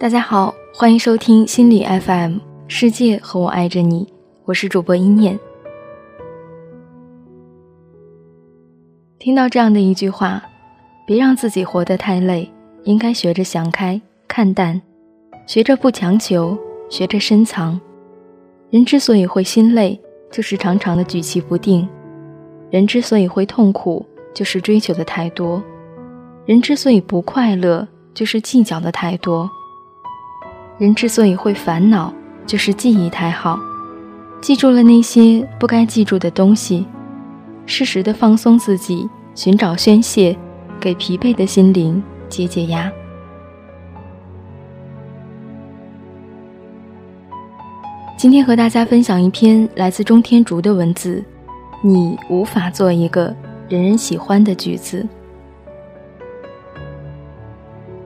大家好，欢迎收听心理 FM，世界和我爱着你，我是主播一念。听到这样的一句话，别让自己活得太累，应该学着想开、看淡，学着不强求，学着深藏。人之所以会心累，就是常常的举棋不定；人之所以会痛苦，就是追求的太多；人之所以不快乐，就是计较的太多。人之所以会烦恼，就是记忆太好，记住了那些不该记住的东西，适时的放松自己，寻找宣泄，给疲惫的心灵解解压。今天和大家分享一篇来自中天竹的文字：你无法做一个人人喜欢的橘子。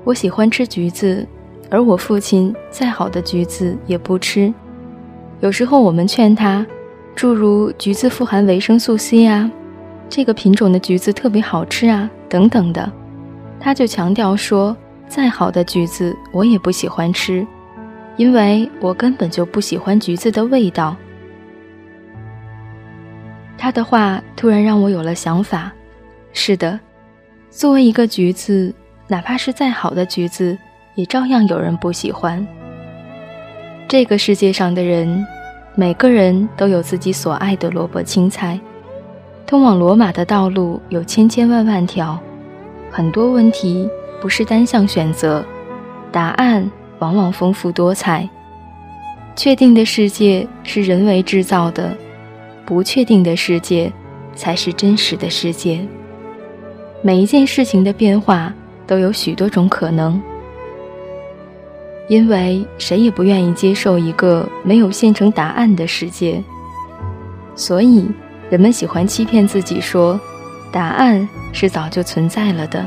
我喜欢吃橘子。而我父亲再好的橘子也不吃，有时候我们劝他，诸如橘子富含维生素 C 啊，这个品种的橘子特别好吃啊，等等的，他就强调说，再好的橘子我也不喜欢吃，因为我根本就不喜欢橘子的味道。他的话突然让我有了想法，是的，作为一个橘子，哪怕是再好的橘子。也照样有人不喜欢。这个世界上的人，每个人都有自己所爱的萝卜青菜。通往罗马的道路有千千万万条，很多问题不是单向选择，答案往往丰富多彩。确定的世界是人为制造的，不确定的世界才是真实的世界。每一件事情的变化都有许多种可能。因为谁也不愿意接受一个没有现成答案的世界，所以人们喜欢欺骗自己说，答案是早就存在了的。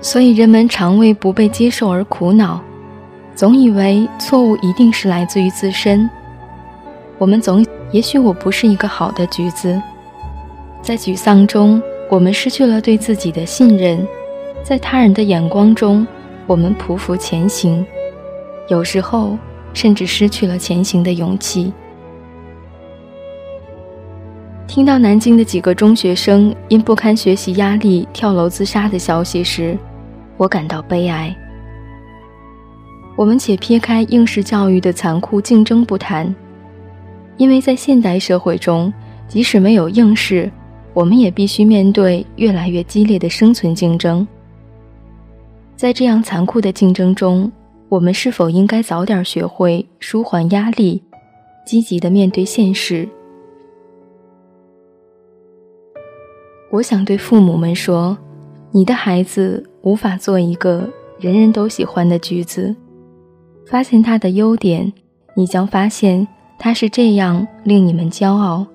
所以人们常为不被接受而苦恼，总以为错误一定是来自于自身。我们总也许我不是一个好的橘子，在沮丧中。我们失去了对自己的信任，在他人的眼光中，我们匍匐前行，有时候甚至失去了前行的勇气。听到南京的几个中学生因不堪学习压力跳楼自杀的消息时，我感到悲哀。我们且撇开应试教育的残酷竞争不谈，因为在现代社会中，即使没有应试。我们也必须面对越来越激烈的生存竞争。在这样残酷的竞争中，我们是否应该早点学会舒缓压力，积极的面对现实？我想对父母们说：你的孩子无法做一个人人都喜欢的橘子。发现他的优点，你将发现他是这样令你们骄傲。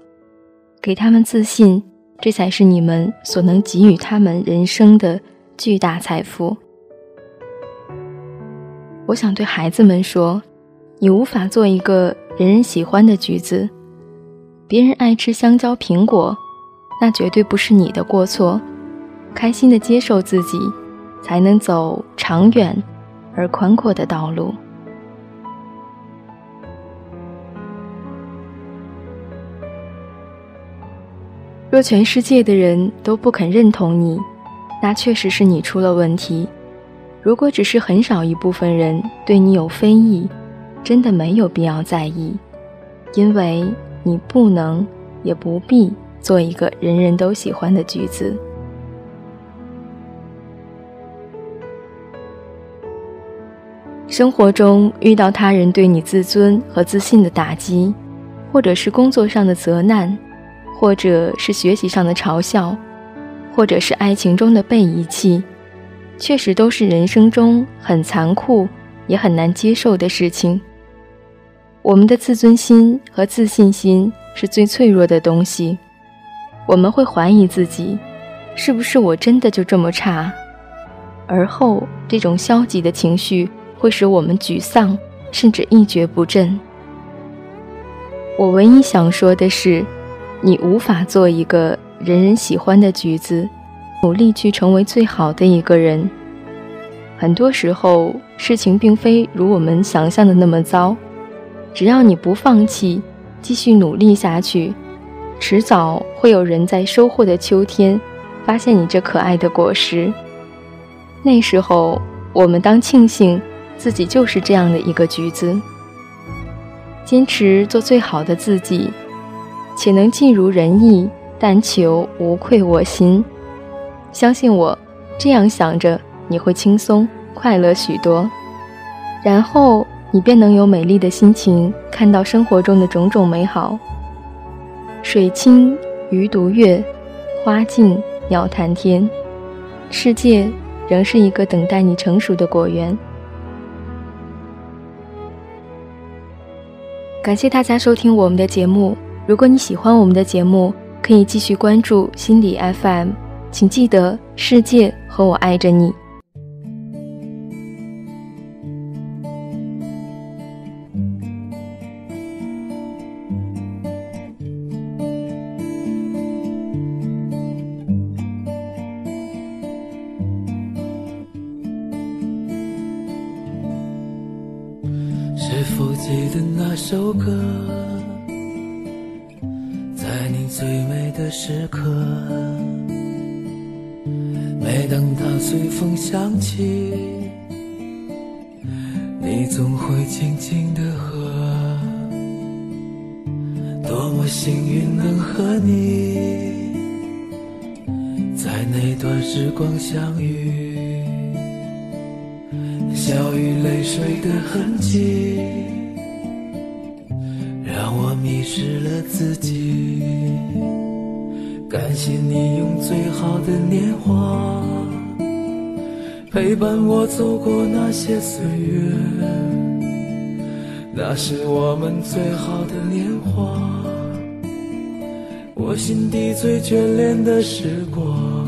给他们自信。这才是你们所能给予他们人生的巨大财富。我想对孩子们说：你无法做一个人人喜欢的橘子。别人爱吃香蕉、苹果，那绝对不是你的过错。开心的接受自己，才能走长远而宽阔的道路。若全世界的人都不肯认同你，那确实是你出了问题。如果只是很少一部分人对你有非议，真的没有必要在意，因为你不能，也不必做一个人人都喜欢的橘子。生活中遇到他人对你自尊和自信的打击，或者是工作上的责难。或者是学习上的嘲笑，或者是爱情中的被遗弃，确实都是人生中很残酷也很难接受的事情。我们的自尊心和自信心是最脆弱的东西，我们会怀疑自己，是不是我真的就这么差？而后，这种消极的情绪会使我们沮丧，甚至一蹶不振。我唯一想说的是。你无法做一个人人喜欢的橘子，努力去成为最好的一个人。很多时候，事情并非如我们想象的那么糟。只要你不放弃，继续努力下去，迟早会有人在收获的秋天，发现你这可爱的果实。那时候，我们当庆幸自己就是这样的一个橘子。坚持做最好的自己，且能尽如人意，但求无愧我心。相信我，这样想着。你会轻松快乐许多，然后你便能有美丽的心情看到生活中的种种美好。水清鱼独月，花静鸟谈天，世界仍是一个等待你成熟的果园。感谢大家收听我们的节目。如果你喜欢我们的节目，可以继续关注心理 FM。请记得，世界和我爱着你。是否记得那首歌，最美的时刻，每当它随风响起，你总会轻轻地和。多么幸运能和你，在那段时光相遇，笑与泪水的痕迹。让我迷失了自己，感谢你用最好的年华陪伴我走过那些岁月，那是我们最好的年华，我心底最眷恋的时光。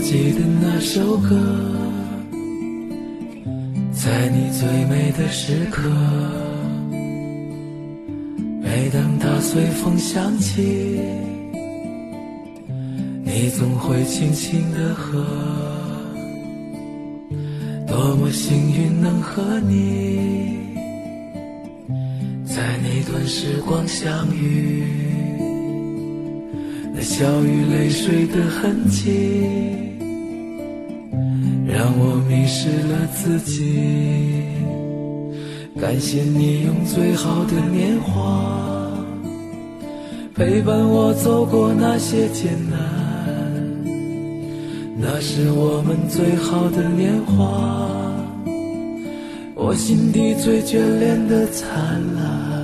记得那首歌，在你最美的时刻，每当它随风响起，你总会轻轻地和。多么幸运能和你，在那段时光相遇，笑与泪水的痕迹。让我迷失了自己，感谢你用最好的年华陪伴我走过那些艰难，那是我们最好的年华，我心底最眷恋的灿烂。